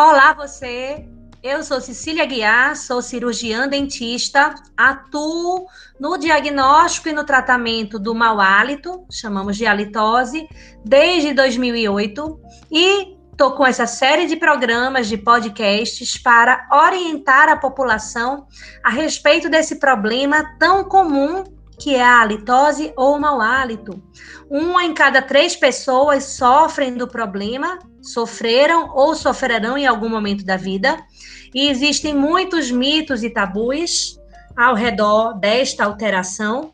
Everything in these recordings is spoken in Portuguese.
Olá, você. Eu sou Cecília Guiar, sou cirurgiã dentista, atuo no diagnóstico e no tratamento do mau hálito, chamamos de halitose, desde 2008 e estou com essa série de programas, de podcasts para orientar a população a respeito desse problema tão comum que é a halitose ou mau hálito. Uma em cada três pessoas sofrem do problema, sofreram ou sofrerão em algum momento da vida, e existem muitos mitos e tabus ao redor desta alteração,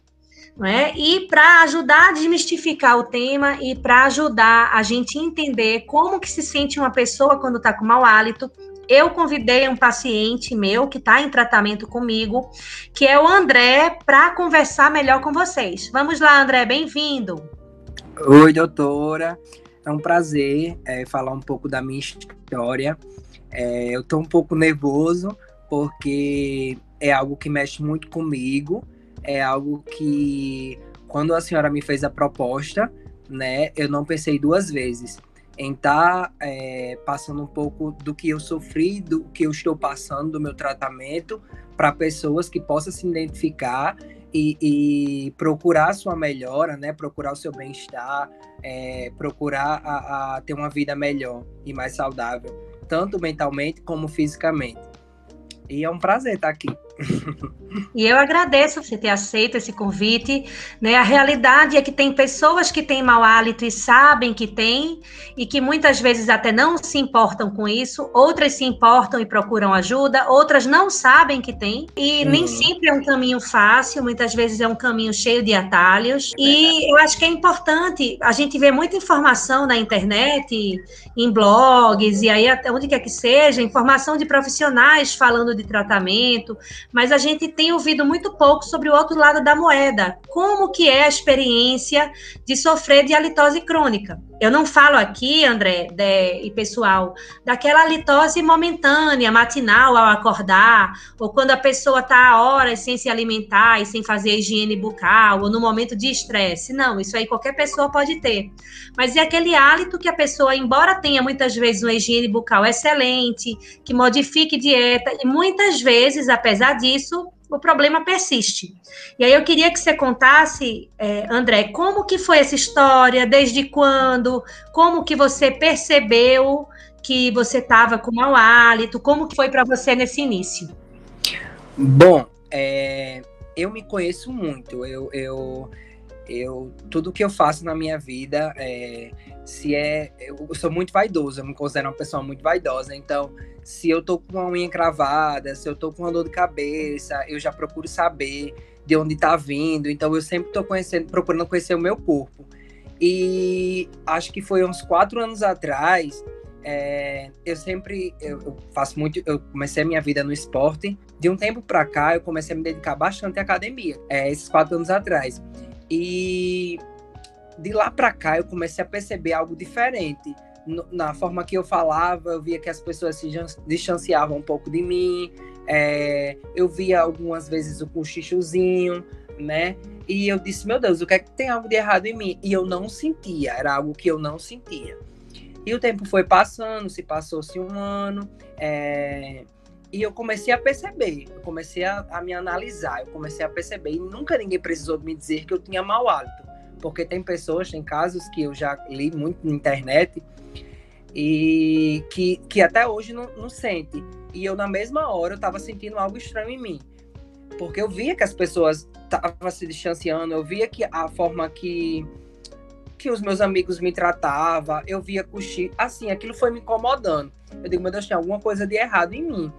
não é? E para ajudar a desmistificar o tema e para ajudar a gente entender como que se sente uma pessoa quando está com mau hálito, eu convidei um paciente meu que está em tratamento comigo, que é o André, para conversar melhor com vocês. Vamos lá, André, bem-vindo. Oi, doutora. É um prazer é, falar um pouco da minha história. É, eu estou um pouco nervoso porque é algo que mexe muito comigo. É algo que, quando a senhora me fez a proposta, né, eu não pensei duas vezes em estar tá, é, passando um pouco do que eu sofri, do que eu estou passando, do meu tratamento, para pessoas que possam se identificar e, e, procurar sua melhora, né? Procurar o seu bem-estar, é, procurar a, a ter uma vida melhor e mais saudável, tanto mentalmente como fisicamente. E é um prazer estar aqui. E eu agradeço você ter aceito esse convite. Né? A realidade é que tem pessoas que têm mau hálito e sabem que tem, e que muitas vezes até não se importam com isso, outras se importam e procuram ajuda, outras não sabem que tem, e nem sempre é um caminho fácil, muitas vezes é um caminho cheio de atalhos. E eu acho que é importante, a gente vê muita informação na internet, em blogs, e aí até onde quer que seja, informação de profissionais falando de tratamento mas a gente tem ouvido muito pouco sobre o outro lado da moeda. Como que é a experiência de sofrer de halitose crônica? Eu não falo aqui, André de, e pessoal, daquela litose momentânea, matinal ao acordar, ou quando a pessoa está horas sem se alimentar e sem fazer higiene bucal, ou no momento de estresse. Não, isso aí qualquer pessoa pode ter. Mas é aquele hálito que a pessoa, embora tenha muitas vezes uma higiene bucal excelente, que modifique dieta, e muitas vezes, apesar disso, o problema persiste. E aí eu queria que você contasse, é, André, como que foi essa história, desde quando, como que você percebeu que você estava com mau hálito, como que foi para você nesse início? Bom, é, eu me conheço muito, eu, eu, eu tudo que eu faço na minha vida, é, se é, eu sou muito vaidoso, eu me considero uma pessoa muito vaidosa, então se eu tô com uma unha cravada, se eu tô com uma dor de cabeça, eu já procuro saber de onde tá vindo. Então eu sempre tô conhecendo, procurando conhecer o meu corpo. E acho que foi uns quatro anos atrás, é, eu sempre eu, eu, faço muito, eu comecei a minha vida no esporte. De um tempo para cá, eu comecei a me dedicar bastante à academia, é, esses quatro anos atrás. E de lá para cá, eu comecei a perceber algo diferente na forma que eu falava, eu via que as pessoas se distanciavam um pouco de mim. É, eu via algumas vezes o cochichozinho, né? E eu disse, meu Deus, o que é que tem algo de errado em mim? E eu não sentia, era algo que eu não sentia. E o tempo foi passando, se passou-se um ano, é, e eu comecei a perceber, eu comecei a, a, me analisar, eu comecei a perceber, e nunca ninguém precisou me dizer que eu tinha mau hálito, porque tem pessoas, tem casos que eu já li muito na internet, e que, que até hoje não, não sente. E eu, na mesma hora, eu tava sentindo algo estranho em mim. Porque eu via que as pessoas estavam se distanciando, eu via que a forma que, que os meus amigos me tratavam, eu via cochilo, assim, aquilo foi me incomodando. Eu digo, meu Deus, tem alguma coisa de errado em mim.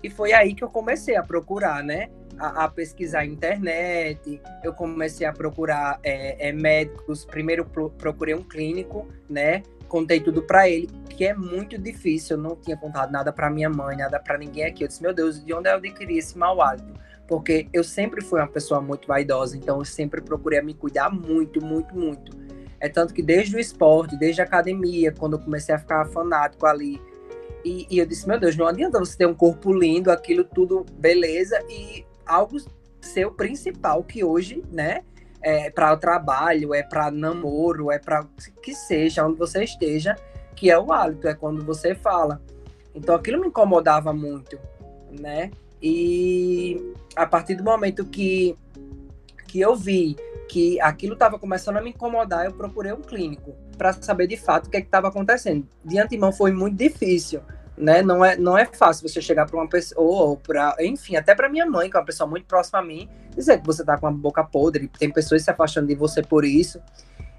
E foi aí que eu comecei a procurar, né? A, a pesquisar a internet, eu comecei a procurar é, é, médicos. Primeiro procurei um clínico, né? contei tudo para ele, que é muito difícil. Eu não tinha contado nada para minha mãe, nada para ninguém aqui. Eu disse, meu Deus, de onde eu adquiri esse mau hálito? Porque eu sempre fui uma pessoa muito vaidosa, então eu sempre procurei me cuidar muito, muito, muito. É tanto que desde o esporte, desde a academia, quando eu comecei a ficar fanático ali, e, e eu disse, meu Deus, não adianta você ter um corpo lindo, aquilo tudo beleza, e algo ser o principal que hoje, né, é para o trabalho, é para namoro, é para que seja onde você esteja, que é o hálito, é quando você fala. Então aquilo me incomodava muito, né? E a partir do momento que, que eu vi que aquilo estava começando a me incomodar, eu procurei um clínico para saber de fato o que é estava acontecendo. De antemão foi muito difícil, né? Não é, não é fácil você chegar para uma pessoa, ou para, enfim, até para minha mãe, que é uma pessoa muito próxima a mim, dizer que você está com a boca podre, tem pessoas se afastando de você por isso.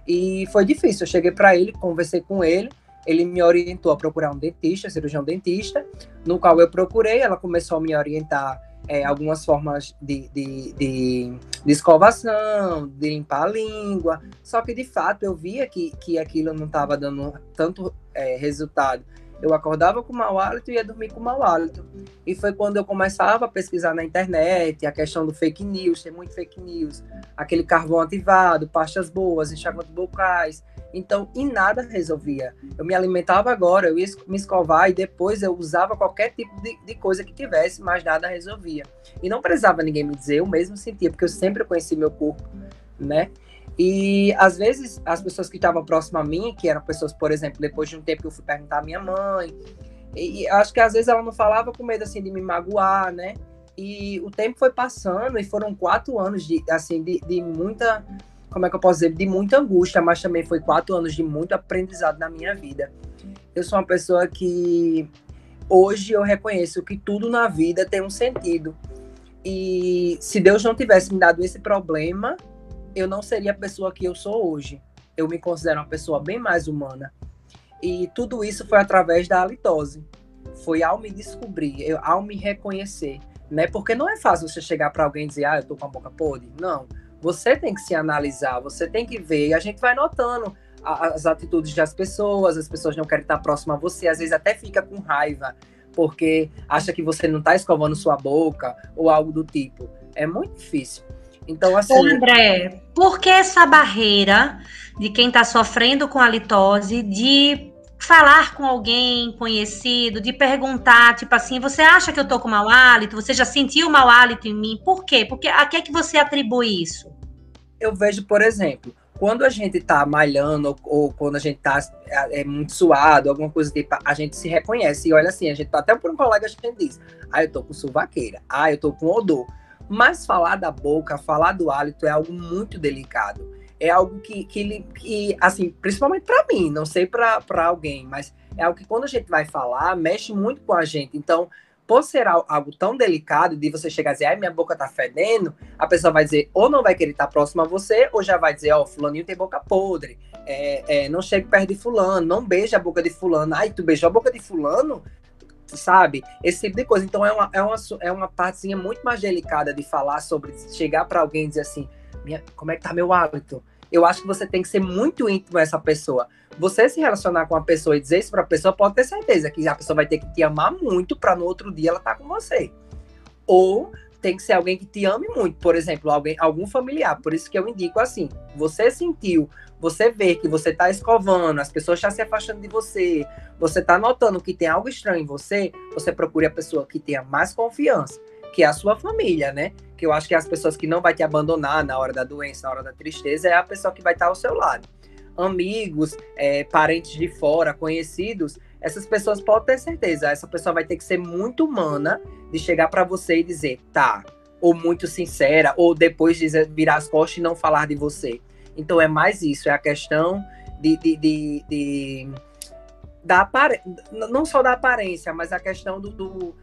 E foi difícil. Eu cheguei para ele, conversei com ele, ele me orientou a procurar um dentista, cirurgião dentista, no qual eu procurei, ela começou a me orientar é, algumas formas de, de, de, de, escovação, de limpar a língua. Só que, de fato, eu via que, que aquilo não estava dando tanto é, resultado. Eu acordava com mau hálito e ia dormir com mau hálito. E foi quando eu começava a pesquisar na internet a questão do fake news, tem muito fake news, aquele carvão ativado, pastas boas, enxaguantes bocais. Então, em nada resolvia. Eu me alimentava agora, eu ia me escovar e depois eu usava qualquer tipo de, de, coisa que tivesse, mas nada resolvia. E não precisava ninguém me dizer, eu mesmo sentia, porque eu sempre conheci meu corpo, né? E às vezes as pessoas que estavam próximas a mim, que eram pessoas, por exemplo, depois de um tempo que eu fui perguntar à minha mãe, e acho que às vezes ela não falava com medo assim de me magoar, né? E o tempo foi passando e foram quatro anos de assim de, de muita como é que eu posso dizer, de muita angústia, mas também foi quatro anos de muito aprendizado na minha vida. Eu sou uma pessoa que hoje eu reconheço que tudo na vida tem um sentido. E se Deus não tivesse me dado esse problema, eu não seria a pessoa que eu sou hoje. Eu me considero uma pessoa bem mais humana. E tudo isso foi através da halitose. Foi ao me descobrir, eu, ao me reconhecer, né? Porque não é fácil você chegar para alguém e dizer, ah, eu tô com a boca podre. Não você tem que se analisar, você tem que ver, e a gente vai notando as atitudes das pessoas, as pessoas não querem estar próximas a você, às vezes até fica com raiva, porque acha que você não está escovando sua boca ou algo do tipo. É muito difícil. Então, assim. Ô André, por que essa barreira de quem está sofrendo com a litose de falar com alguém conhecido, de perguntar, tipo assim, você acha que eu tô com mau hálito? Você já sentiu mau hálito em mim? Por quê? Porque a que é que você atribui isso? Eu vejo, por exemplo, quando a gente tá malhando ou, ou quando a gente tá é, é, muito suado, alguma coisa tipo, a gente se reconhece e olha assim, a gente tá até por um colega a gente diz, ah, eu tô com suvaqueira, ah, eu tô com odor. Mas falar da boca, falar do hálito é algo muito delicado é algo que, que, que assim, principalmente para mim, não sei para alguém, mas é algo que quando a gente vai falar, mexe muito com a gente. Então, por ser algo tão delicado de você chegar e dizer, ai, minha boca tá fedendo, a pessoa vai dizer, ou não vai querer estar próximo a você, ou já vai dizer, ó, oh, fulaninho tem boca podre, é, é, não chegue perto de fulano, não beija a boca de fulano, ai, tu beijou a boca de fulano? Sabe? Esse tipo de coisa. Então, é uma, é uma, é uma partezinha muito mais delicada de falar sobre, chegar para alguém e dizer assim, minha, como é que tá meu hábito? Eu acho que você tem que ser muito íntimo a essa pessoa. Você se relacionar com a pessoa e dizer isso para a pessoa, pode ter certeza que a pessoa vai ter que te amar muito para no outro dia ela tá com você. Ou tem que ser alguém que te ame muito, por exemplo, alguém, algum familiar. Por isso que eu indico assim: você sentiu, você vê que você está escovando, as pessoas estão se afastando de você, você está notando que tem algo estranho em você, você procure a pessoa que tenha mais confiança que é a sua família, né? Que eu acho que as pessoas que não vai te abandonar na hora da doença, na hora da tristeza, é a pessoa que vai estar ao seu lado. Amigos, é, parentes de fora, conhecidos, essas pessoas podem ter certeza. Essa pessoa vai ter que ser muito humana de chegar para você e dizer, tá, ou muito sincera, ou depois dizer, virar as costas e não falar de você. Então é mais isso, é a questão de, de, de, de da apare... não só da aparência, mas a questão do, do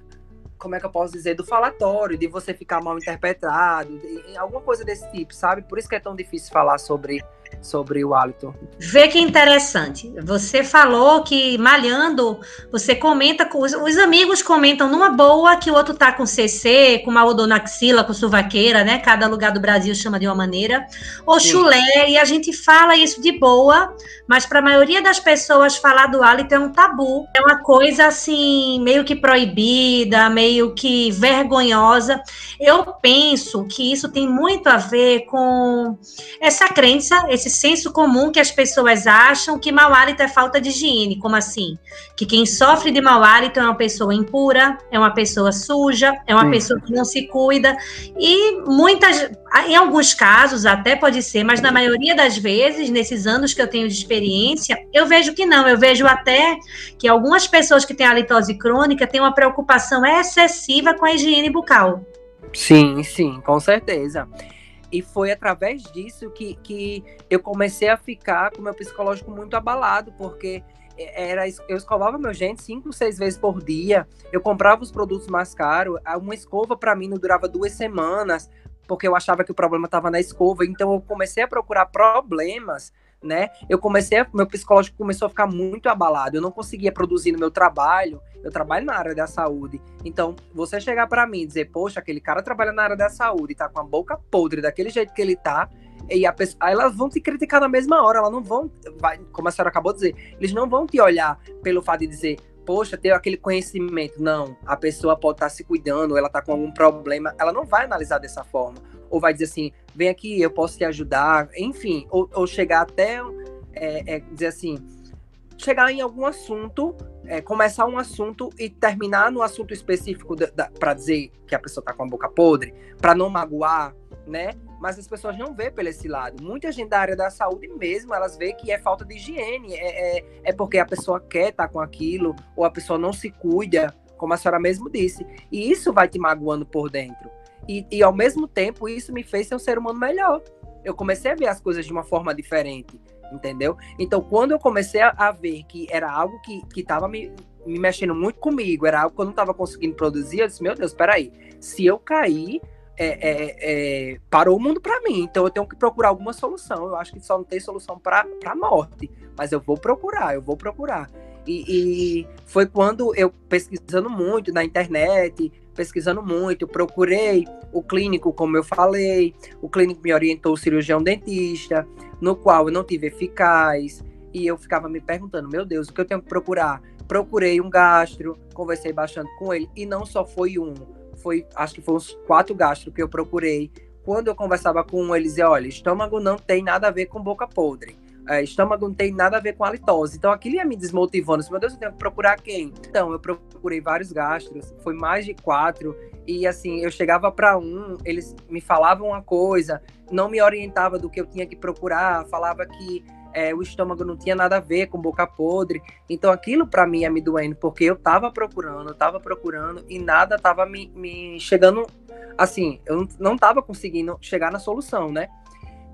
como é que eu posso dizer, do falatório, de você ficar mal interpretado, de, alguma coisa desse tipo, sabe? Por isso que é tão difícil falar sobre sobre o hálito. Vê que interessante. Você falou que malhando, você comenta com os, os, amigos comentam numa boa que o outro tá com CC, com uma odonaxila, com suvaqueira, né? Cada lugar do Brasil chama de uma maneira. Ou Sim. chulé, e a gente fala isso de boa, mas para a maioria das pessoas falar do hálito é um tabu. É uma coisa assim, meio que proibida, meio que vergonhosa. Eu penso que isso tem muito a ver com essa crença, esse esse senso comum que as pessoas acham que mau hálito é falta de higiene. Como assim? Que quem sofre de mau hálito é uma pessoa impura, é uma pessoa suja, é uma Sim. pessoa que não se cuida. E muitas, em alguns casos até pode ser, mas na maioria das vezes, nesses anos que eu tenho de experiência, eu vejo que não. Eu vejo até que algumas pessoas que têm halitose crônica têm uma preocupação excessiva com a higiene bucal. Sim, sim, com certeza. E foi através disso que, que eu comecei a ficar com meu psicológico muito abalado, porque era eu escovava meu dente cinco, seis vezes por dia. Eu comprava os produtos mais caros. Uma escova para mim não durava duas semanas, porque eu achava que o problema estava na escova. Então eu comecei a procurar problemas né? Eu comecei, a, meu psicológico começou a ficar muito abalado. Eu não conseguia produzir no meu trabalho. Eu trabalho na área da saúde. Então, você chegar para mim e dizer, poxa, aquele cara trabalha na área da saúde, tá com a boca podre daquele jeito que ele tá, e a pessoa, elas vão te criticar na mesma hora, elas não vão, vai, como a senhora acabou de dizer, eles não vão te olhar pelo fato de dizer, poxa, ter aquele conhecimento. Não, a pessoa pode estar tá se cuidando, ela está com algum problema, ela não vai analisar dessa forma. Ou vai dizer assim, vem aqui, eu posso te ajudar, enfim, ou, ou chegar até é, é, dizer assim, chegar em algum assunto, é, começar um assunto e terminar no assunto específico para dizer que a pessoa está com a boca podre, para não magoar, né? Mas as pessoas não vê pelo esse lado. Muita gente da área da saúde mesmo, elas vê que é falta de higiene, é, é, é porque a pessoa quer estar tá com aquilo, ou a pessoa não se cuida, como a senhora mesmo disse. E isso vai te magoando por dentro. E, e ao mesmo tempo, isso me fez ser um ser humano melhor. Eu comecei a ver as coisas de uma forma diferente, entendeu? Então, quando eu comecei a, a ver que era algo que estava me, me mexendo muito comigo, era algo que eu não estava conseguindo produzir, eu disse, meu Deus, peraí, se eu cair, é, é, é, parou o mundo para mim. Então eu tenho que procurar alguma solução. Eu acho que só não tem solução para a morte, mas eu vou procurar, eu vou procurar. E, e, foi quando eu pesquisando muito na internet, pesquisando muito, procurei o clínico, como eu falei, o clínico me orientou o cirurgião dentista, no qual eu não tive eficaz, e eu ficava me perguntando, meu Deus, o que eu tenho que procurar? Procurei um gastro, conversei bastante com ele, e não só foi um, foi, acho que foi uns quatro gastros que eu procurei. Quando eu conversava com um, ele dizia, olha, estômago não tem nada a ver com boca podre. É, estômago não tem nada a ver com halitose. Então aquilo ia me desmotivando. Meu Deus, eu tenho que procurar quem? Então, eu procurei vários gastros, foi mais de quatro. E assim, eu chegava para um, eles me falavam uma coisa, não me orientava do que eu tinha que procurar, falava que é, o estômago não tinha nada a ver com boca podre. Então aquilo para mim ia me doendo, porque eu tava procurando, tava procurando e nada tava me, me chegando. Assim, eu não tava conseguindo chegar na solução, né?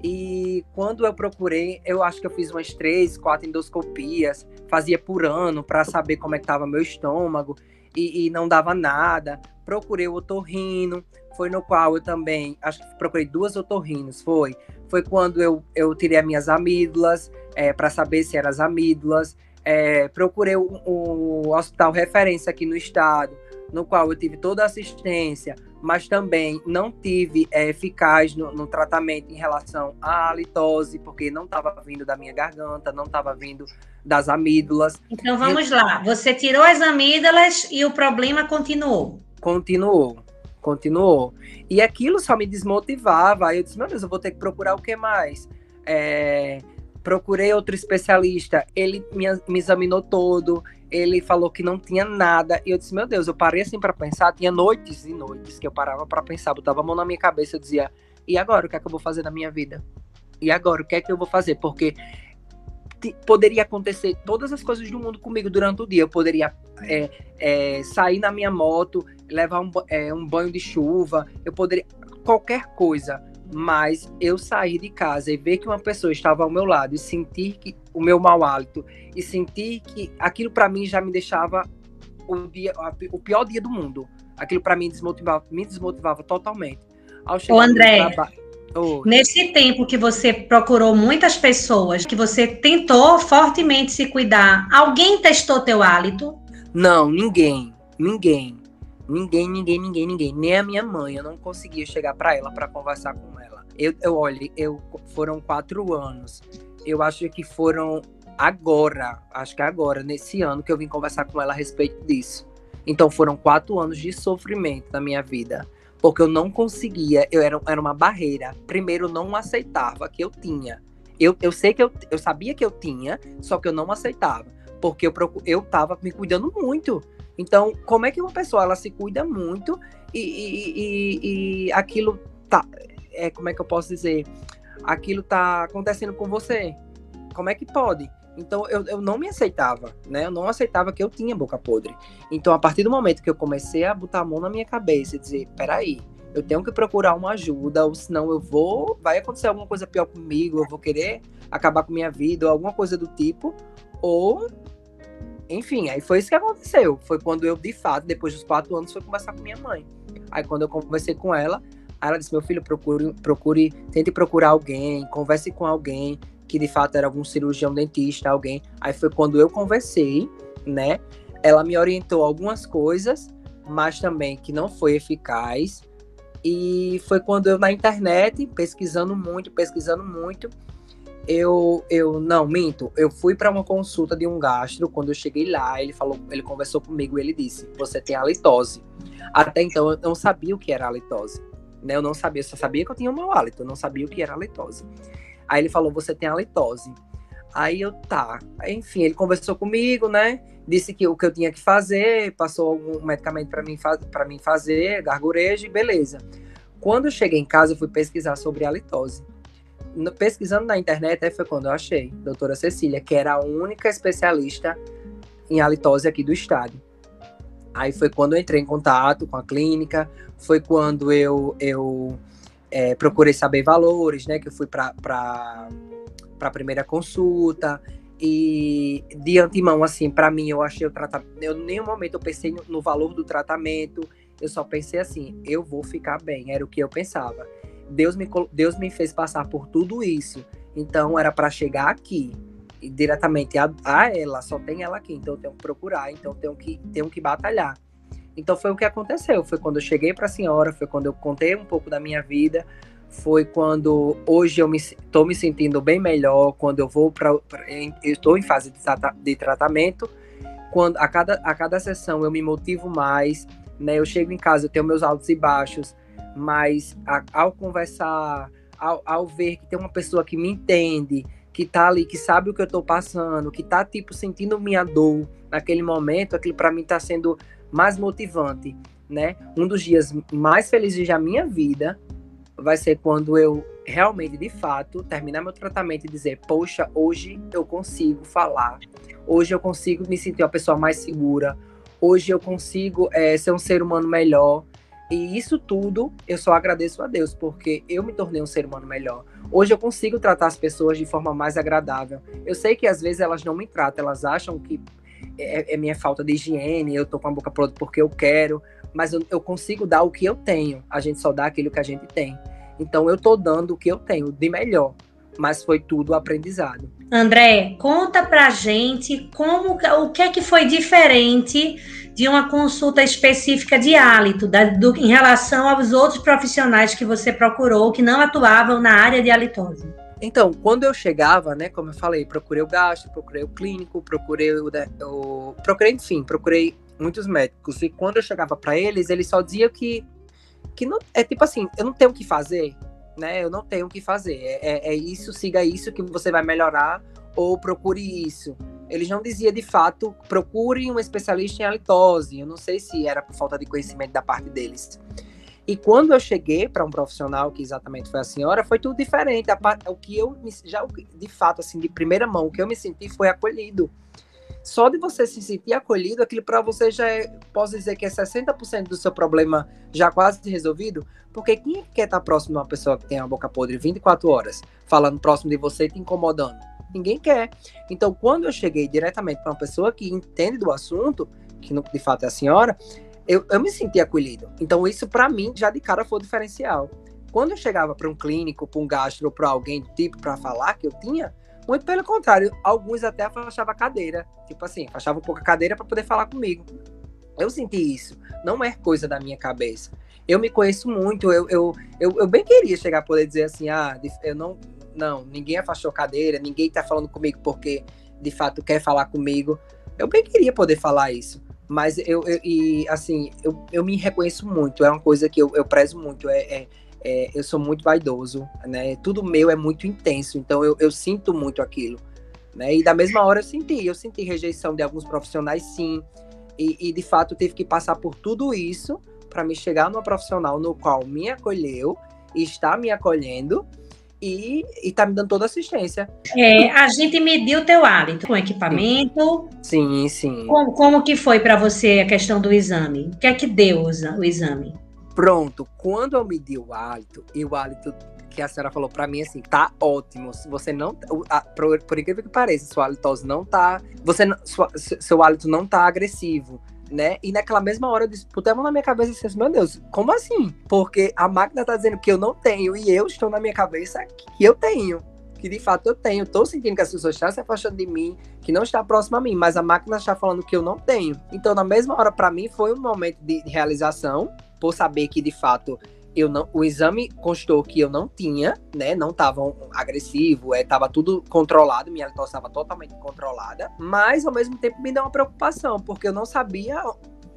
E quando eu procurei, eu acho que eu fiz umas três, quatro endoscopias, fazia por ano para saber como é que tava meu estômago e, e, não dava nada. Procurei o otorrino, foi no qual eu também, acho que procurei duas otorrinos, foi foi quando eu, eu tirei as minhas amígdalas, é, para saber se eram as amígdalas. É, procurei o, o, hospital referência aqui no estado, no qual eu tive toda a assistência, mas também não tive é, eficaz no, no, tratamento em relação à halitose, porque não estava vindo da minha garganta, não estava vindo das amígdalas. Então vamos lá, você tirou as amígdalas e o problema continuou? Continuou continuou. E aquilo só me desmotivava. Aí eu disse, meu Deus, eu vou ter que procurar o que mais? É, procurei outro especialista, ele me, me, examinou todo, ele falou que não tinha nada. E eu disse, meu Deus, eu parei assim para pensar. Tinha noites e noites que eu parava para pensar, botava a mão na minha cabeça e dizia, e agora o que é que eu vou fazer na minha vida? E agora o que é que eu vou fazer? Porque poderia acontecer todas as coisas do mundo comigo durante o dia. Eu poderia é, é, sair na minha moto, levar um, é, um banho de chuva, eu poderia. qualquer coisa. Mas eu sair de casa e ver que uma pessoa estava ao meu lado e sentir que o meu mau hálito e sentir que aquilo para mim já me deixava o, dia, o pior dia do mundo. Aquilo para mim desmotivava, me desmotivava totalmente. Ao chegar Ô, André, Nesse tempo que você procurou muitas pessoas, que você tentou fortemente se cuidar, alguém testou teu hálito? Não, ninguém. Ninguém. Ninguém, ninguém, ninguém, ninguém. Nem a minha mãe. Eu não conseguia chegar para ela para conversar com ela. Eu, eu olhe, eu foram quatro anos. Eu acho que foram agora, acho que agora, nesse ano, que eu vim conversar com ela a respeito disso. Então foram quatro anos de sofrimento na minha vida porque eu não conseguia, eu era, era uma barreira. Primeiro, eu não aceitava que eu tinha. Eu, eu sei que eu, eu sabia que eu tinha, só que eu não aceitava. Porque eu, eu tava me cuidando muito. Então, como é que uma pessoa ela se cuida muito e, e, e, e aquilo tá. É, como é que eu posso dizer? Aquilo tá acontecendo com você. Como é que pode? Então eu, eu não me aceitava, né? Eu não aceitava que eu tinha boca podre. Então, a partir do momento que eu comecei a botar a mão na minha cabeça e dizer, peraí, eu tenho que procurar uma ajuda, ou senão eu vou, vai acontecer alguma coisa pior comigo, eu vou querer acabar com minha vida, ou alguma coisa do tipo, ou enfim, aí foi isso que aconteceu. Foi quando eu, de fato, depois dos quatro anos, fui conversar com minha mãe. Aí quando eu conversei com ela, ela disse, meu filho, procure, procure, tente procurar alguém, converse com alguém que de fato era algum cirurgião dentista, alguém. Aí foi quando eu conversei, né? Ela me orientou algumas coisas, mas também que não foi eficaz. E foi quando eu na internet, pesquisando muito, pesquisando muito, eu, eu não minto, eu fui para uma consulta de um gastro. Quando eu cheguei lá, ele falou, ele conversou comigo e ele disse: "Você tem halitose". Até então eu não sabia o que era halitose, né? Eu não sabia, eu só sabia que eu tinha um mau hálito, eu não sabia o que era halitose. Aí ele falou: "Você tem halitose". Aí eu tá, enfim, ele conversou comigo, né? Disse que o que eu tinha que fazer, passou algum medicamento para mim para mim fazer, gargurejo, beleza. Quando eu cheguei em casa, eu fui pesquisar sobre halitose pesquisando na internet, aí foi quando eu achei doutora Cecília, que era a única especialista em halitose aqui do estado. Aí foi quando eu entrei em contato com a clínica, foi quando eu, eu é, procurei saber valores, né? Que eu fui para a primeira consulta. E de antemão, assim, para mim, eu achei o tratamento. Eu, em nenhum momento eu pensei no, no valor do tratamento. Eu só pensei assim, eu vou ficar bem. Era o que eu pensava. Deus me, Deus me fez passar por tudo isso. Então era para chegar aqui e diretamente a, a, ela, só tem ela aqui, então eu tenho que procurar, então eu tenho que tenho que batalhar. Então foi o que aconteceu, foi quando eu cheguei para a senhora, foi quando eu contei um pouco da minha vida, foi quando hoje eu estou me, me, sentindo bem melhor, quando eu vou para estou em fase de, de tratamento, quando a cada a cada sessão eu me motivo mais, né? Eu chego em casa, eu tenho meus altos e baixos, mas a, ao conversar, ao, ao, ver que tem uma pessoa que me entende, que tá ali, que sabe o que eu tô passando, que tá, tipo, sentindo minha dor naquele momento, aquilo para mim tá sendo mais motivante, né? Um dos dias mais felizes da minha vida vai ser quando eu realmente, de fato, terminar meu tratamento e dizer, poxa, hoje eu consigo falar, hoje eu consigo me sentir uma pessoa mais segura, hoje eu consigo é, ser um ser humano melhor, e isso tudo eu só agradeço a Deus, porque eu me tornei um ser humano melhor. Hoje eu consigo tratar as pessoas de forma mais agradável. Eu sei que às vezes elas não me tratam, elas acham que é, é minha falta de higiene, eu tô com a boca pronta porque eu quero, mas eu, eu consigo dar o que eu tenho. A gente só dá aquilo que a gente tem. Então eu tô dando o que eu tenho de melhor, mas foi tudo aprendizado. André, conta pra gente como o que é que foi diferente de uma consulta específica de hálito, da, do, em relação aos outros profissionais que você procurou que não atuavam na área de halitose? Então, quando eu chegava, né, como eu falei, procurei o gastro, procurei o clínico, procurei o, o procurei, enfim, procurei muitos médicos. E quando eu chegava para eles, eles só diziam que que não é tipo assim, eu não tenho o que fazer, né? Eu não tenho o que fazer. É, é, é isso, siga isso que você vai melhorar ou procure isso eles não diziam de fato, procure um especialista em halitose. Eu não sei se era por falta de conhecimento da parte deles. E quando eu cheguei para um profissional, que exatamente foi a senhora, foi tudo diferente. O que eu já de fato assim de primeira mão, o que eu me senti foi acolhido. Só de você se sentir acolhido, aquilo para você já é, posso dizer que é 60% do seu problema já quase resolvido, porque quem quer estar próximo de uma pessoa que tem a boca podre 24 horas, falando próximo de você e te incomodando? Ninguém quer. Então, quando eu cheguei diretamente para uma pessoa que entende do assunto, que de fato é a senhora, eu, eu me senti acolhido. Então, isso para mim já de cara foi o diferencial. Quando eu chegava para um clínico, para um gastro, para alguém do tipo para falar que eu tinha, muito pelo contrário, alguns até afastavam a cadeira, tipo assim, afastavam um pouco a cadeira para poder falar comigo. Eu senti isso, não é coisa da minha cabeça. Eu me conheço muito, eu, eu, eu, eu bem queria chegar a poder dizer assim, ah, eu não, não, ninguém afastou cadeira, ninguém tá falando comigo porque de fato quer falar comigo. Eu bem queria poder falar isso, mas eu, eu e assim, eu, eu me reconheço muito, é uma coisa que eu, eu prezo muito, é, é, é, eu sou muito vaidoso, né? Tudo meu é muito intenso, então eu, eu sinto muito aquilo. Né? E da mesma hora eu senti, eu senti rejeição de alguns profissionais, sim. E, e de fato eu tive que passar por tudo isso para me chegar numa profissional no qual me acolheu e está me acolhendo e está me dando toda assistência. É, a gente mediu o teu hálito com equipamento. Sim, sim. Como, como que foi para você a questão do exame? O que é que deu o exame? Pronto, quando eu medi o hálito, e o hálito que a senhora falou para mim assim, tá ótimo. Você não, a, por, por, incrível que pareça, sua halitose não tá, você sua, seu hálito não tá agressivo, né? E naquela mesma hora eu disse, puta, na minha cabeça assim, meu Deus, como assim? Porque a máquina tá dizendo que eu não tenho e eu estou na minha cabeça que eu tenho. Que de fato eu tenho. Tô sentindo que as pessoas estão se afastando de mim, que não está próximo a mim, mas a máquina está falando que eu não tenho. Então, na mesma hora, para mim, foi um momento de realização, por saber que de fato eu não, o exame constou que eu não tinha, né? Não estava agressivo, é, tava tudo controlado, minha litose estava totalmente controlada, mas ao mesmo tempo me deu uma preocupação, porque eu não sabia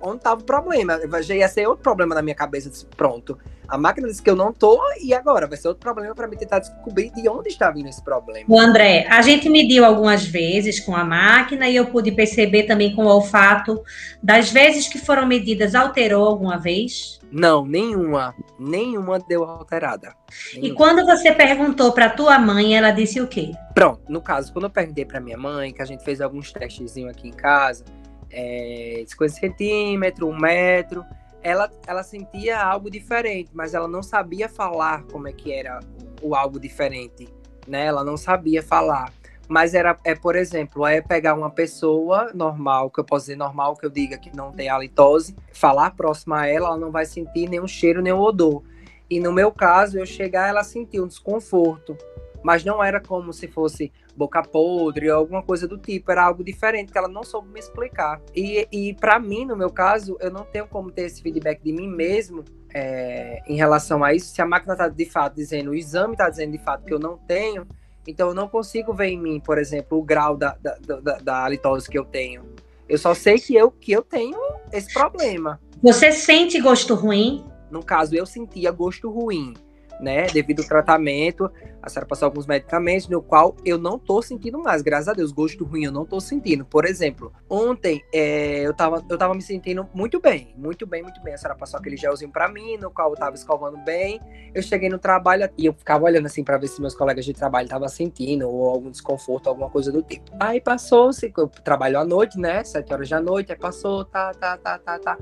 onde estava o problema. Já ia ser outro problema na minha cabeça. Disse, pronto, a máquina disse que eu não tô, e agora? Vai ser outro problema para mim tentar descobrir de onde está vindo esse problema. O André, a gente mediu algumas vezes com a máquina e eu pude perceber também com o olfato. Das vezes que foram medidas, alterou alguma vez? Não, nenhuma. Nenhuma deu alterada. Nenhuma. E quando você perguntou para tua mãe, ela disse o quê? Pronto, no caso, quando eu perguntei para minha mãe, que a gente fez alguns testezinhos aqui em casa, é, 50 centímetros, um metro. Ela, ela sentia algo diferente, mas ela não sabia falar como é que era o, o algo diferente, né? Ela não sabia falar. Mas era, é, por exemplo, é pegar uma pessoa normal, que eu posso dizer normal, que eu diga que não tem halitose, falar próximo a ela, ela não vai sentir nenhum cheiro, nenhum odor. E no meu caso, eu chegar, ela sentiu um desconforto mas não era como se fosse boca podre ou alguma coisa do tipo, era algo diferente que ela não soube me explicar. E, e para mim, no meu caso, eu não tenho como ter esse feedback de mim mesmo é, em relação a isso. Se a máquina está de fato dizendo, o exame está dizendo de fato que eu não tenho, então eu não consigo ver em mim, por exemplo, o grau da, da, da, da halitose que eu tenho. Eu só sei que eu, que eu tenho esse problema. Você sente gosto ruim? No caso, eu sentia gosto ruim né? Devido ao tratamento, a senhora passou alguns medicamentos, no qual eu não tô sentindo mais, graças a Deus. Gosto ruim eu não tô sentindo. Por exemplo, ontem é, eu, tava, eu tava me sentindo muito bem, muito bem, muito bem. A senhora passou aquele gelzinho pra mim, no qual eu tava escovando bem. Eu cheguei no trabalho e eu ficava olhando assim para ver se meus colegas de trabalho estavam sentindo ou algum desconforto, alguma coisa do tipo. Aí passou-se, eu trabalho à noite, né? Sete horas da noite, aí passou, tá, tá, tá, tá, tá.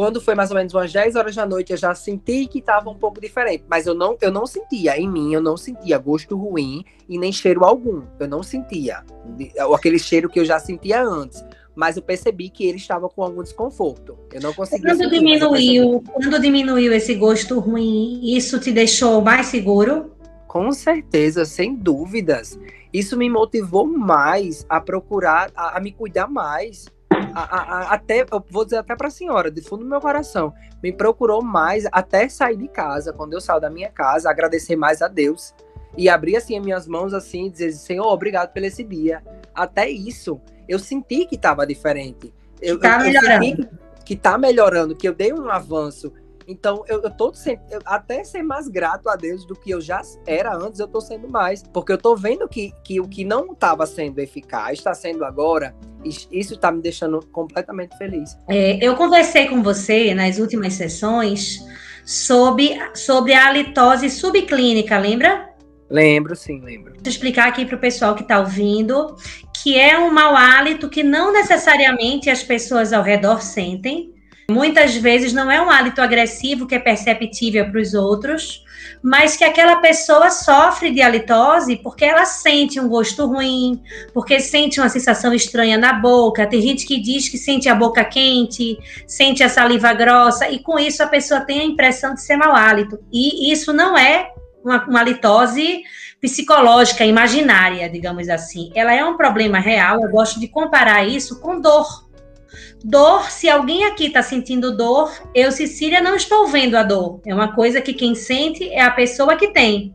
Quando foi mais ou menos umas 10 horas da noite, eu já senti que estava um pouco diferente. Mas eu não, eu não sentia, em mim, eu não sentia gosto ruim e nem cheiro algum. Eu não sentia. Aquele cheiro que eu já sentia antes. Mas eu percebi que ele estava com algum desconforto. Eu não conseguia. Quando sentir, diminuiu, quando diminuiu esse gosto ruim, isso te deixou mais seguro? Com certeza, sem dúvidas. Isso me motivou mais a procurar, a, a me cuidar mais a, a, até, eu vou dizer até para a senhora, de fundo do meu coração, me procurou mais até sair de casa, quando eu saio da minha casa, agradecer mais a Deus e abrir assim as minhas mãos assim e dizer, Senhor, obrigado pelo esse dia. Até isso, eu senti que estava diferente. Eu, que tá eu, melhorando. Eu que, que tá melhorando, que eu dei um avanço. Então, eu, eu tô sempre, eu, até ser mais grato a Deus do que eu já era antes, eu tô sendo mais. Porque eu tô vendo que, que o que não estava sendo eficaz está sendo agora. Isso está me deixando completamente feliz. É, eu conversei com você nas últimas sessões sobre, sobre a halitose subclínica, lembra? Lembro, sim, lembro. Vou explicar aqui para o pessoal que está ouvindo que é um mau hálito que não necessariamente as pessoas ao redor sentem, Muitas vezes não é um hálito agressivo que é perceptível para os outros, mas que aquela pessoa sofre de halitose porque ela sente um gosto ruim, porque sente uma sensação estranha na boca. Tem gente que diz que sente a boca quente, sente a saliva grossa, e com isso a pessoa tem a impressão de ser mau hálito. E isso não é uma, uma halitose psicológica, imaginária, digamos assim. Ela é um problema real. Eu gosto de comparar isso com dor Dor, se alguém aqui está sentindo dor, eu, Cecília, não estou vendo a dor. É uma coisa que quem sente é a pessoa que tem.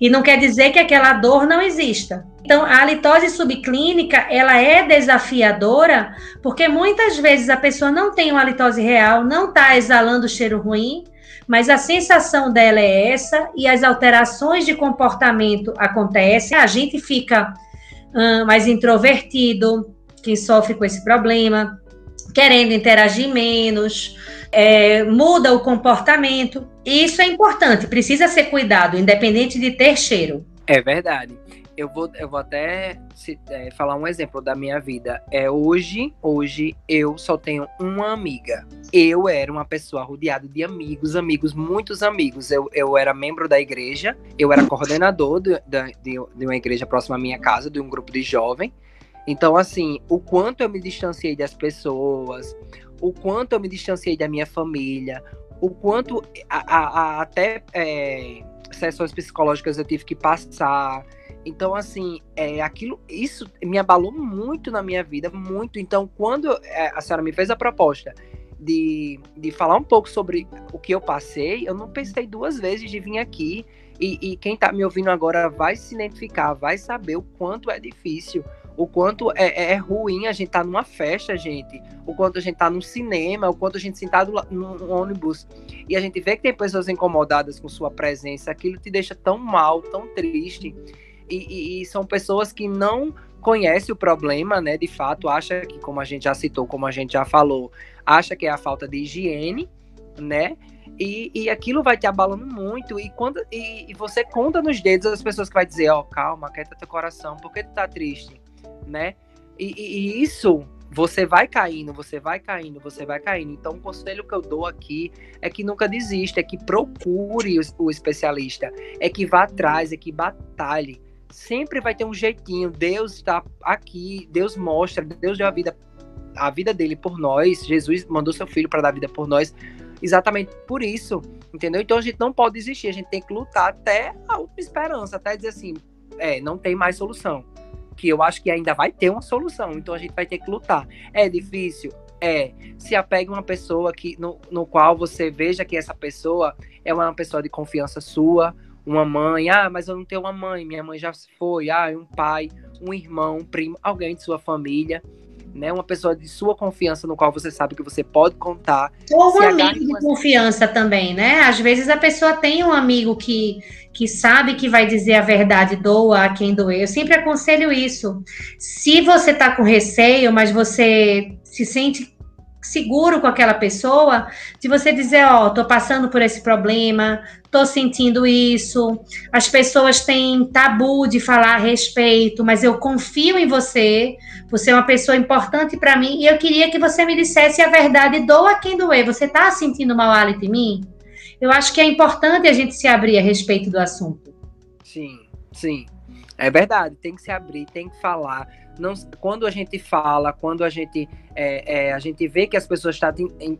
E não quer dizer que aquela dor não exista. Então, a litose subclínica, ela é desafiadora, porque muitas vezes a pessoa não tem uma litose real, não está exalando cheiro ruim, mas a sensação dela é essa e as alterações de comportamento acontecem. A gente fica hum, mais introvertido, quem sofre com esse problema, querendo interagir menos, é, muda o comportamento. Isso é importante, precisa ser cuidado, independente de ter cheiro. É verdade. Eu vou, eu vou até se, é, falar um exemplo da minha vida. É hoje, hoje eu só tenho uma amiga. Eu era uma pessoa rodeada de amigos, amigos, muitos amigos. Eu, eu era membro da igreja, eu era coordenador de, de, de uma igreja próxima à minha casa, de um grupo de jovens. Então, assim, o quanto eu me distanciei das pessoas, o quanto eu me distanciei da minha família, o quanto a, a, a, até é, sessões psicológicas eu tive que passar. Então, assim, é, aquilo, isso me abalou muito na minha vida, muito. Então, quando é, a senhora me fez a proposta de, de falar um pouco sobre o que eu passei, eu não pensei duas vezes de vir aqui. E, e quem está me ouvindo agora vai se identificar, vai saber o quanto é difícil, o quanto é, é, é ruim a gente estar tá numa festa, gente, o quanto a gente tá no cinema, o quanto a gente sentado no ônibus e a gente vê que tem pessoas incomodadas com sua presença, aquilo te deixa tão mal, tão triste. E, e, e, são pessoas que não conhecem o problema, né? De fato, acha que, como a gente já citou, como a gente já falou, acha que é a falta de higiene, né? E, e aquilo vai te abalando muito. E quando e, e você conta nos dedos as pessoas que vai dizer, ó, oh, calma, quieta teu coração, por que tu tá triste? Né? E, e, isso você vai caindo, você vai caindo, você vai caindo. Então, o conselho que eu dou aqui é que nunca desista, é que procure o, o especialista, é que vá atrás, é que batalhe. Sempre vai ter um jeitinho. Deus está aqui, Deus mostra, Deus deu a vida, a vida dele por nós. Jesus mandou seu filho para dar vida por nós, exatamente por isso, entendeu? Então a gente não pode desistir, a gente tem que lutar até a última esperança, até dizer assim, é, não tem mais solução que eu acho que ainda vai ter uma solução, então a gente vai ter que lutar. É difícil? É. Se apegue uma pessoa que, no, no qual você veja que essa pessoa é uma pessoa de confiança sua, uma mãe, ah, mas eu não tenho uma mãe, minha mãe já se foi, ah, um pai, um irmão, um primo, alguém de sua família né? Uma pessoa de sua confiança no qual você sabe que você pode contar. Ou um amigo de confiança também, né? Às vezes a pessoa tem um amigo que, que sabe que vai dizer a verdade, doa a quem doer. Eu sempre aconselho isso. Se você tá com receio, mas você se sente seguro com aquela pessoa, de você dizer, ó, oh, tô passando por esse problema, tô sentindo isso. As pessoas têm tabu de falar a respeito, mas eu confio em você. Você é uma pessoa importante para mim e eu queria que você me dissesse a verdade, doa quem doer. Você tá sentindo mau hálito em mim? Eu acho que é importante a gente se abrir a respeito do assunto. Sim, sim. É verdade, tem que se abrir, tem que falar não, quando a gente fala, quando a gente, é, é, a gente vê que as pessoas estão. Em,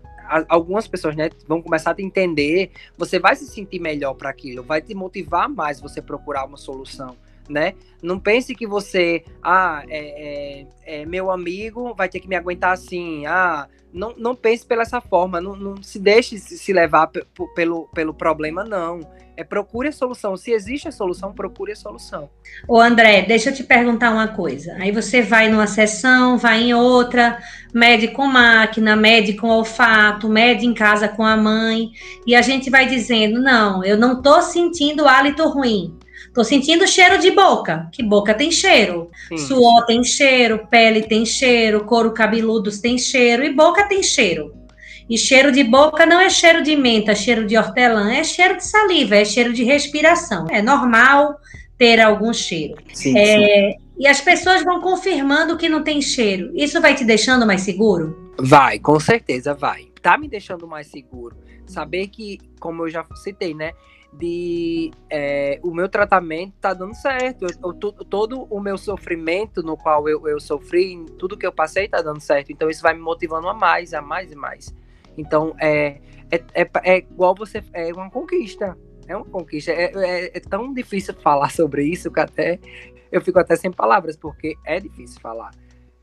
algumas pessoas né, vão começar a te entender, você vai se sentir melhor para aquilo, vai te motivar mais você procurar uma solução. Né? Não pense que você, ah, é, é, é meu amigo, vai ter que me aguentar assim. Ah, não, não pense pela essa forma, não, não se deixe se levar pelo, pelo problema, não. É procure a solução. Se existe a solução, procure a solução. Ô André, deixa eu te perguntar uma coisa. Aí você vai numa sessão, vai em outra, mede com máquina, mede com olfato, mede em casa com a mãe, e a gente vai dizendo: não, eu não tô sentindo hálito ruim. Tô sentindo cheiro de boca, que boca tem cheiro. Sim. Suor tem cheiro, pele tem cheiro, couro cabeludos tem cheiro e boca tem cheiro. E cheiro de boca não é cheiro de menta, cheiro de hortelã, é cheiro de saliva, é cheiro de respiração. É normal ter algum cheiro. Sim, é, sim. E as pessoas vão confirmando que não tem cheiro. Isso vai te deixando mais seguro? Vai, com certeza vai. Tá me deixando mais seguro. Saber que, como eu já citei, né? de é, o meu tratamento tá dando certo. Eu, eu, todo o meu sofrimento no qual eu, eu sofri, tudo que eu passei tá dando certo. Então isso vai me motivando a mais, a mais e mais. Então, é, é, é, é igual você. É uma conquista. É uma conquista. É, é, é, tão difícil falar sobre isso que até eu fico até sem palavras, porque é difícil falar.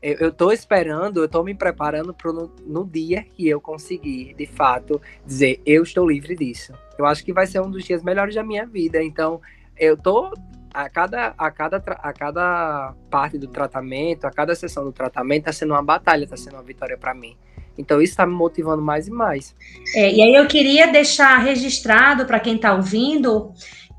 Eu, tô esperando, eu tô me preparando para no, no dia que eu conseguir, de fato, dizer eu estou livre disso. Eu acho que vai ser um dos dias melhores da minha vida. Então, eu tô a cada, a cada, a cada parte do tratamento, a cada sessão do tratamento, está sendo uma batalha, está sendo uma vitória para mim Então isso está me motivando mais e mais. É, e aí eu queria deixar registrado para quem está ouvindo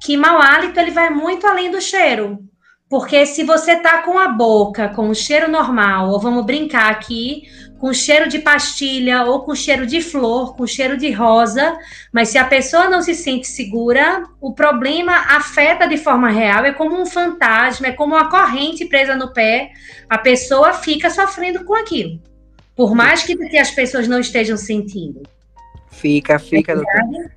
que mau hálito ele vai muito além do cheiro. Porque se você tá com a boca com o cheiro normal, ou vamos brincar aqui, com cheiro de pastilha ou com cheiro de flor, com cheiro de rosa, mas se a pessoa não se sente segura, o problema afeta de forma real, é como um fantasma, é como uma corrente presa no pé, a pessoa fica sofrendo com aquilo. Por mais que, que as pessoas não estejam sentindo. Fica, fica, é verdade?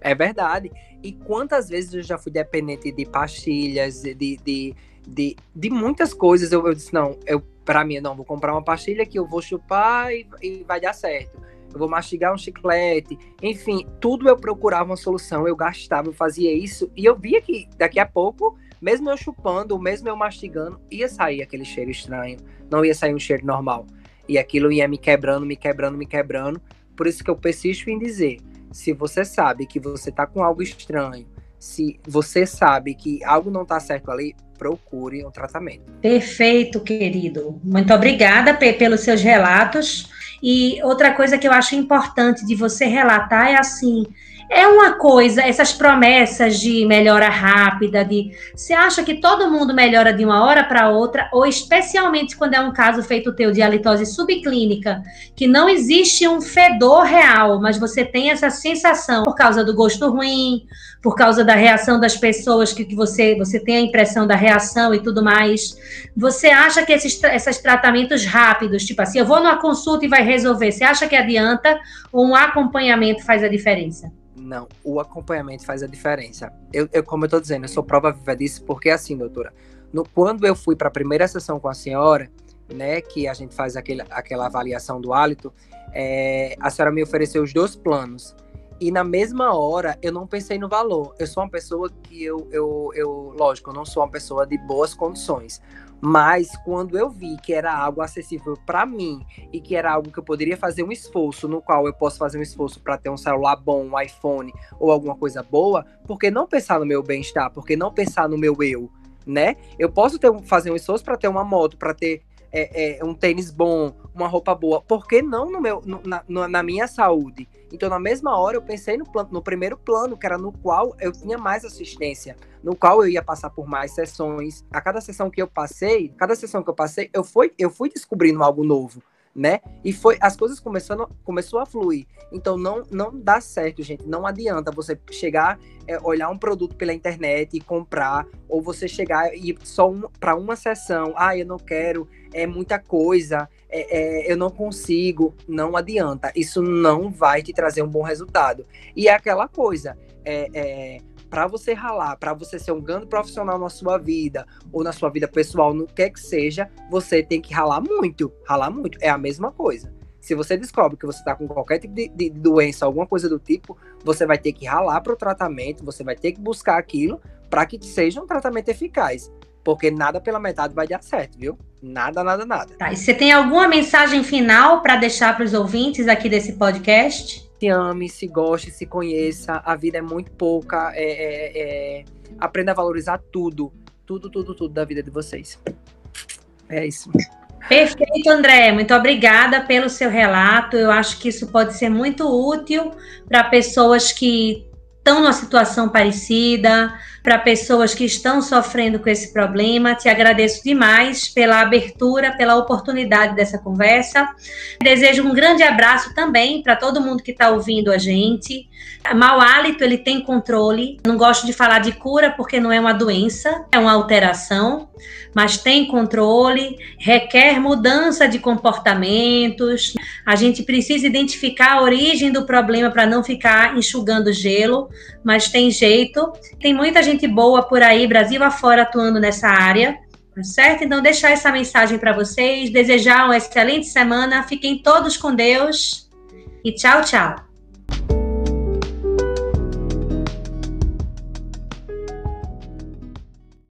É verdade. E quantas vezes eu já fui dependente de pastilhas, de, de, de, de muitas coisas. Eu, eu disse, não, eu, pra mim, não, vou comprar uma pastilha que eu vou chupar e, e vai dar certo. Eu vou mastigar um chiclete. Enfim, tudo eu procurava uma solução, eu gastava, eu fazia isso. E eu via que daqui a pouco, mesmo eu chupando, mesmo eu mastigando, ia sair aquele cheiro estranho. Não ia sair um cheiro normal. E aquilo ia me quebrando, me quebrando, me quebrando. Por isso que eu persisto em dizer: se você sabe que você tá com algo estranho, se você sabe que algo não tá certo ali, procure um tratamento. Perfeito, querido. Muito obrigada pelos seus relatos. E outra coisa que eu acho importante de você relatar é assim, é uma coisa, essas promessas de melhora rápida, de você acha que todo mundo melhora de uma hora para outra, ou especialmente quando é um caso feito teu de halitose subclínica, que não existe um fedor real, mas você tem essa sensação por causa do gosto ruim, por causa da reação das pessoas, que, que você, você tem a impressão da reação e tudo mais. Você acha que esses, esses tratamentos rápidos, tipo assim, eu vou numa consulta e vai resolver, você acha que adianta ou um acompanhamento faz a diferença? Não, o acompanhamento faz a diferença. Eu, eu como eu tô dizendo, eu sou prova viva disso, porque assim, doutora, no, quando eu fui para a primeira sessão com a senhora, né, que a gente faz aquele, aquela avaliação do hálito, é, a senhora me ofereceu os dois planos. E na mesma hora, eu não pensei no valor. Eu sou uma pessoa que eu, eu, eu lógico, eu não sou uma pessoa de boas condições. Mas quando eu vi que era algo acessível para mim e que era algo que eu poderia fazer um esforço, no qual eu posso fazer um esforço para ter um celular bom, um iPhone ou alguma coisa boa, por que não pensar no meu bem-estar? Por que não pensar no meu eu? Né? Eu posso ter, fazer um esforço para ter uma moto, para ter é, é, um tênis bom, uma roupa boa. Por que não no meu, no, na, na minha saúde? Então, na mesma hora, eu pensei no, no primeiro plano, que era no qual eu tinha mais assistência, no qual eu ia passar por mais sessões. A cada sessão que eu passei, cada sessão que eu passei, eu fui, eu fui descobrindo algo novo né? E foi as coisas começando começou a fluir. Então não não dá certo, gente. Não adianta você chegar, é, olhar um produto pela internet e comprar, ou você chegar e só um, para uma sessão. Ah, eu não quero, é muita coisa, é, é, eu não consigo. Não adianta. Isso não vai te trazer um bom resultado. E é aquela coisa. É, é para você ralar, para você ser um grande profissional na sua vida ou na sua vida pessoal, no que que seja, você tem que ralar muito. Ralar muito é a mesma coisa. Se você descobre que você está com qualquer tipo de, de, doença, alguma coisa do tipo, você vai ter que ralar para o tratamento, você vai ter que buscar aquilo para que seja um tratamento eficaz. Porque nada pela metade vai dar certo, viu? Nada, nada, nada. Tá, e você tem alguma mensagem final para deixar para os ouvintes aqui desse podcast? Se ame, se goste, se conheça. A vida é muito pouca. É, é, é... Aprenda a valorizar tudo. Tudo, tudo, tudo da vida de vocês. É isso. Perfeito, André. Muito obrigada pelo seu relato. Eu acho que isso pode ser muito útil para pessoas que estão numa situação parecida, para pessoas que estão sofrendo com esse problema. Te agradeço demais pela abertura, pela oportunidade dessa conversa. Desejo um grande abraço também para todo mundo que está ouvindo a gente. Mau hálito, ele tem controle. Não gosto de falar de cura porque não é uma doença, é uma alteração, mas tem controle, requer mudança de comportamentos. A gente precisa identificar a origem do problema para não ficar enxugando gelo, mas tem jeito. Tem muita gente boa por aí, Brasil afora, atuando nessa área. Tá certo? Então, deixar essa mensagem para vocês, desejar uma excelente semana, fiquem todos com Deus e tchau, tchau.